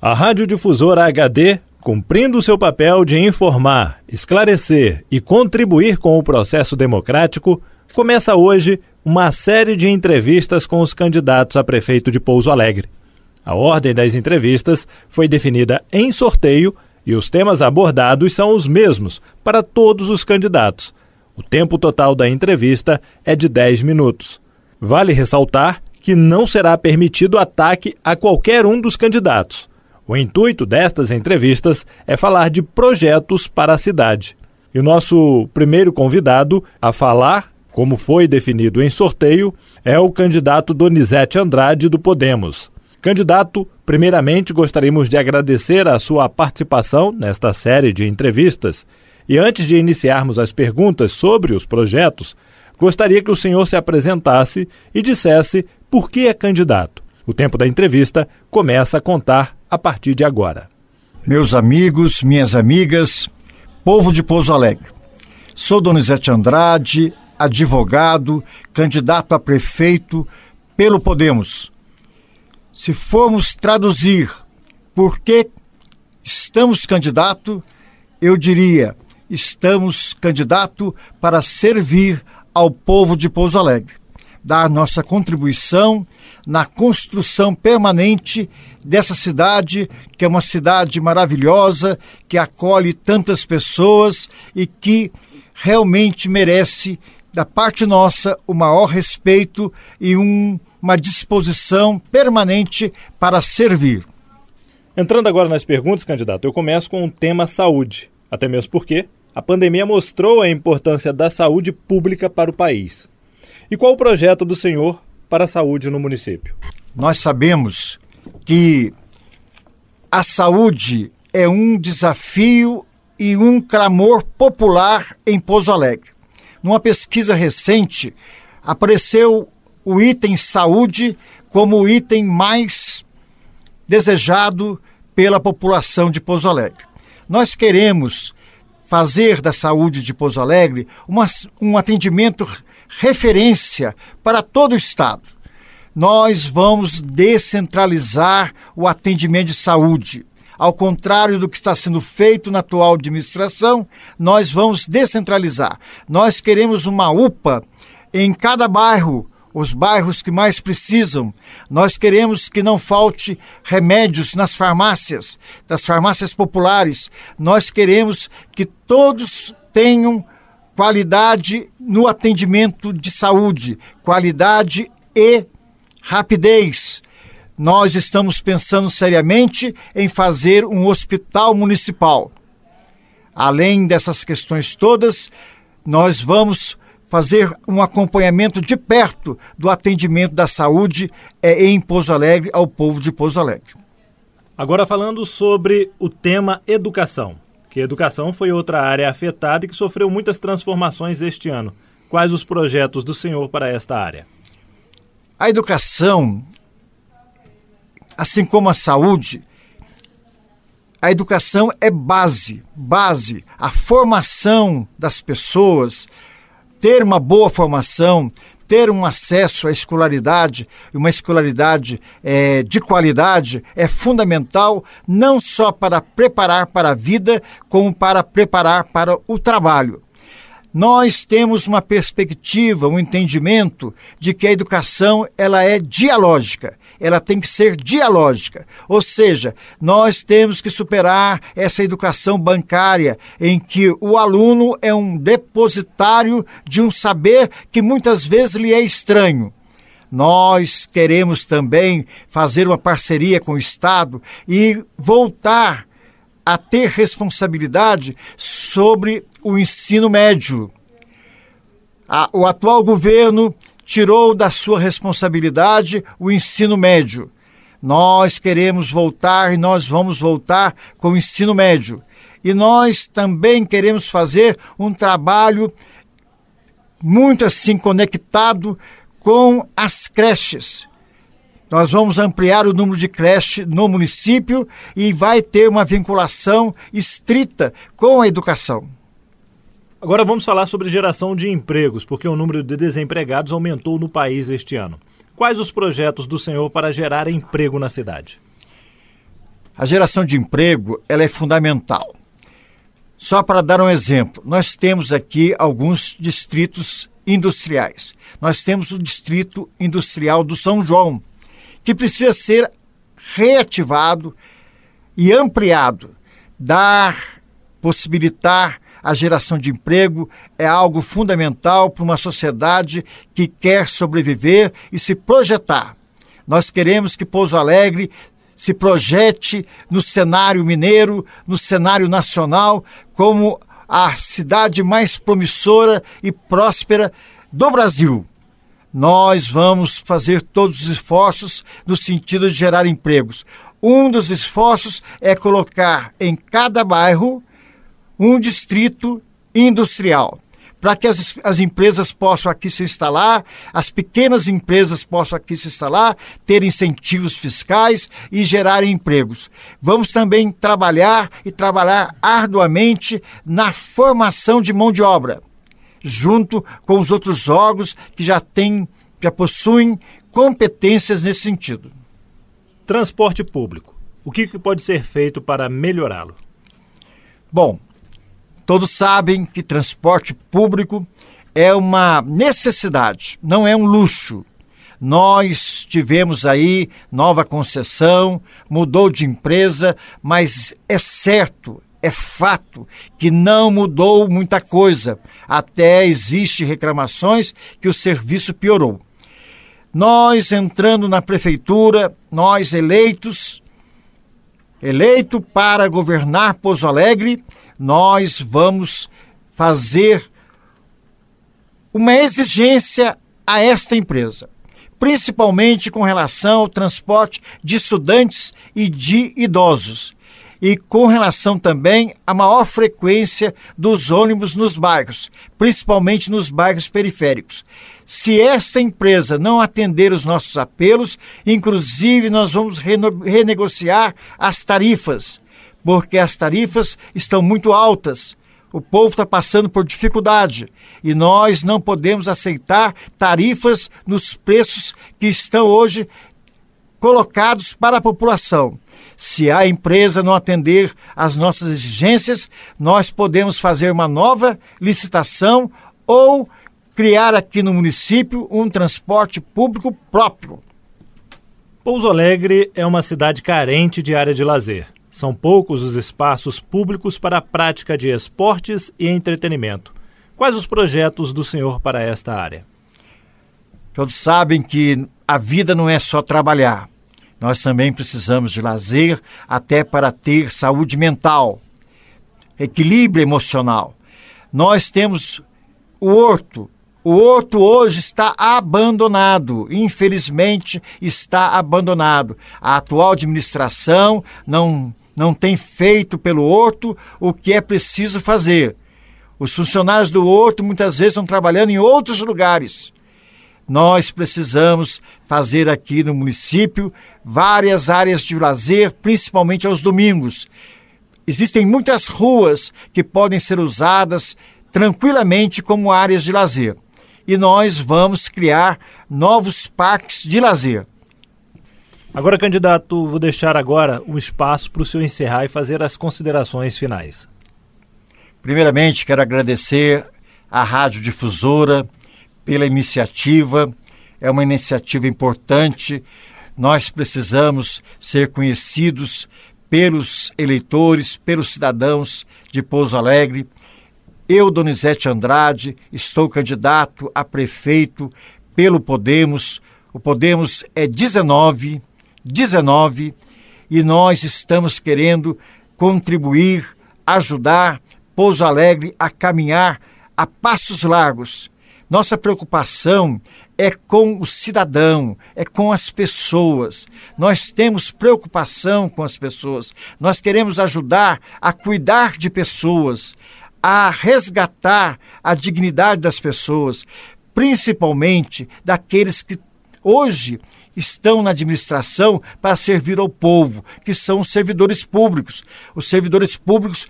A Radiodifusora HD, cumprindo seu papel de informar, esclarecer e contribuir com o processo democrático, começa hoje uma série de entrevistas com os candidatos a prefeito de Pouso Alegre. A ordem das entrevistas foi definida em sorteio e os temas abordados são os mesmos para todos os candidatos. O tempo total da entrevista é de 10 minutos. Vale ressaltar que não será permitido ataque a qualquer um dos candidatos. O intuito destas entrevistas é falar de projetos para a cidade. E o nosso primeiro convidado a falar, como foi definido em sorteio, é o candidato Donizete Andrade do Podemos. Candidato, primeiramente gostaríamos de agradecer a sua participação nesta série de entrevistas. E antes de iniciarmos as perguntas sobre os projetos, gostaria que o senhor se apresentasse e dissesse por que é candidato. O tempo da entrevista começa a contar a partir de agora. Meus amigos, minhas amigas, povo de Pouso Alegre. Sou Donizete Andrade, advogado, candidato a prefeito pelo Podemos. Se formos traduzir por que estamos candidato, eu diria: estamos candidato para servir ao povo de Pouso Alegre, dar nossa contribuição na construção permanente dessa cidade, que é uma cidade maravilhosa, que acolhe tantas pessoas e que realmente merece, da parte nossa, o maior respeito e um, uma disposição permanente para servir. Entrando agora nas perguntas, candidato, eu começo com o tema saúde, até mesmo porque a pandemia mostrou a importância da saúde pública para o país. E qual o projeto do senhor para a saúde no município? Nós sabemos que a saúde é um desafio e um clamor popular em Pouso Alegre. Numa pesquisa recente, apareceu o item saúde como o item mais desejado pela população de Pouso Alegre. Nós queremos fazer da saúde de Pouso Alegre uma, um atendimento referência para todo o Estado. Nós vamos descentralizar o atendimento de saúde. Ao contrário do que está sendo feito na atual administração, nós vamos descentralizar. Nós queremos uma UPA em cada bairro, os bairros que mais precisam. Nós queremos que não falte remédios nas farmácias, das farmácias populares. Nós queremos que todos tenham qualidade no atendimento de saúde, qualidade e rapidez. Nós estamos pensando seriamente em fazer um hospital municipal. Além dessas questões todas, nós vamos fazer um acompanhamento de perto do atendimento da saúde é, em Pouso Alegre ao povo de Pouso Alegre. Agora falando sobre o tema educação que a educação foi outra área afetada e que sofreu muitas transformações este ano. Quais os projetos do senhor para esta área? A educação, assim como a saúde, a educação é base, base, a formação das pessoas, ter uma boa formação, ter um acesso à escolaridade, uma escolaridade é, de qualidade, é fundamental não só para preparar para a vida, como para preparar para o trabalho. Nós temos uma perspectiva, um entendimento de que a educação ela é dialógica ela tem que ser dialógica. Ou seja, nós temos que superar essa educação bancária em que o aluno é um depositário de um saber que muitas vezes lhe é estranho. Nós queremos também fazer uma parceria com o Estado e voltar a ter responsabilidade sobre o ensino médio. o atual governo tirou da sua responsabilidade o ensino médio. Nós queremos voltar e nós vamos voltar com o ensino médio. E nós também queremos fazer um trabalho muito assim conectado com as creches. Nós vamos ampliar o número de creches no município e vai ter uma vinculação estrita com a educação. Agora vamos falar sobre geração de empregos, porque o número de desempregados aumentou no país este ano. Quais os projetos do senhor para gerar emprego na cidade? A geração de emprego ela é fundamental. Só para dar um exemplo, nós temos aqui alguns distritos industriais. Nós temos o distrito industrial do São João, que precisa ser reativado e ampliado. Dar, possibilitar a geração de emprego é algo fundamental para uma sociedade que quer sobreviver e se projetar. Nós queremos que Pouso Alegre se projete no cenário mineiro, no cenário nacional, como a cidade mais promissora e próspera do Brasil. Nós vamos fazer todos os esforços no sentido de gerar empregos. Um dos esforços é colocar em cada bairro um distrito industrial para que as, as empresas possam aqui se instalar, as pequenas empresas possam aqui se instalar, ter incentivos fiscais e gerar empregos. Vamos também trabalhar e trabalhar arduamente na formação de mão de obra, junto com os outros órgãos que já têm, já possuem competências nesse sentido. Transporte público. O que pode ser feito para melhorá-lo? Bom, Todos sabem que transporte público é uma necessidade, não é um luxo. Nós tivemos aí nova concessão, mudou de empresa, mas é certo, é fato que não mudou muita coisa. Até existe reclamações que o serviço piorou. Nós entrando na prefeitura, nós eleitos, eleito para governar Pouso Alegre, nós vamos fazer uma exigência a esta empresa, principalmente com relação ao transporte de estudantes e de idosos, e com relação também à maior frequência dos ônibus nos bairros, principalmente nos bairros periféricos. Se esta empresa não atender os nossos apelos, inclusive nós vamos renegociar as tarifas porque as tarifas estão muito altas. O povo está passando por dificuldade e nós não podemos aceitar tarifas nos preços que estão hoje colocados para a população. Se a empresa não atender às nossas exigências, nós podemos fazer uma nova licitação ou criar aqui no município um transporte público próprio. Pouso Alegre é uma cidade carente de área de lazer. São poucos os espaços públicos para a prática de esportes e entretenimento. Quais os projetos do senhor para esta área? Todos sabem que a vida não é só trabalhar. Nós também precisamos de lazer até para ter saúde mental, equilíbrio emocional. Nós temos o horto, o outro hoje está abandonado, infelizmente está abandonado. A atual administração não não tem feito pelo Horto o que é preciso fazer. Os funcionários do Horto muitas vezes estão trabalhando em outros lugares. Nós precisamos fazer aqui no município várias áreas de lazer, principalmente aos domingos. Existem muitas ruas que podem ser usadas tranquilamente como áreas de lazer. E nós vamos criar novos parques de lazer. Agora, candidato, vou deixar agora um espaço para o senhor encerrar e fazer as considerações finais. Primeiramente, quero agradecer à Rádio Difusora pela iniciativa. É uma iniciativa importante. Nós precisamos ser conhecidos pelos eleitores, pelos cidadãos de Pouso Alegre. Eu, Donizete Andrade, estou candidato a prefeito pelo Podemos. O Podemos é 19 19 e nós estamos querendo contribuir, ajudar Pouso Alegre a caminhar a passos largos. Nossa preocupação é com o cidadão, é com as pessoas. Nós temos preocupação com as pessoas. Nós queremos ajudar a cuidar de pessoas, a resgatar a dignidade das pessoas, principalmente daqueles que hoje estão na administração para servir ao povo, que são os servidores públicos. Os servidores públicos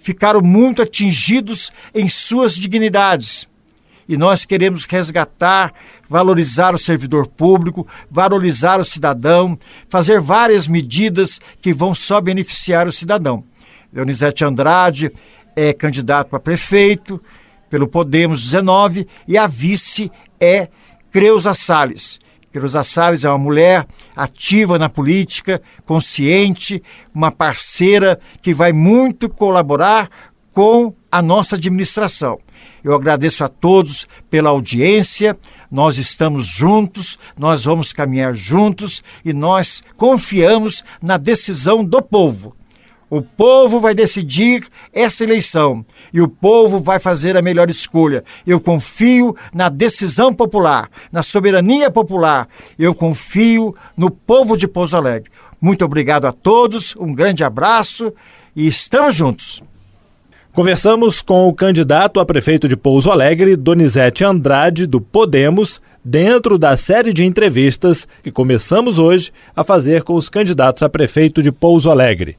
ficaram muito atingidos em suas dignidades. e nós queremos resgatar, valorizar o servidor público, valorizar o cidadão, fazer várias medidas que vão só beneficiar o cidadão. Leonizete Andrade é candidato a prefeito pelo Podemos 19 e a vice é Creuza Salles. Creuza Salles é uma mulher ativa na política, consciente, uma parceira que vai muito colaborar com a nossa administração. Eu agradeço a todos pela audiência. Nós estamos juntos, nós vamos caminhar juntos e nós confiamos na decisão do povo. O povo vai decidir essa eleição e o povo vai fazer a melhor escolha. Eu confio na decisão popular, na soberania popular. Eu confio no povo de Pouso Alegre. Muito obrigado a todos, um grande abraço e estamos juntos. Conversamos com o candidato a prefeito de Pouso Alegre, Donizete Andrade, do Podemos, dentro da série de entrevistas que começamos hoje a fazer com os candidatos a prefeito de Pouso Alegre.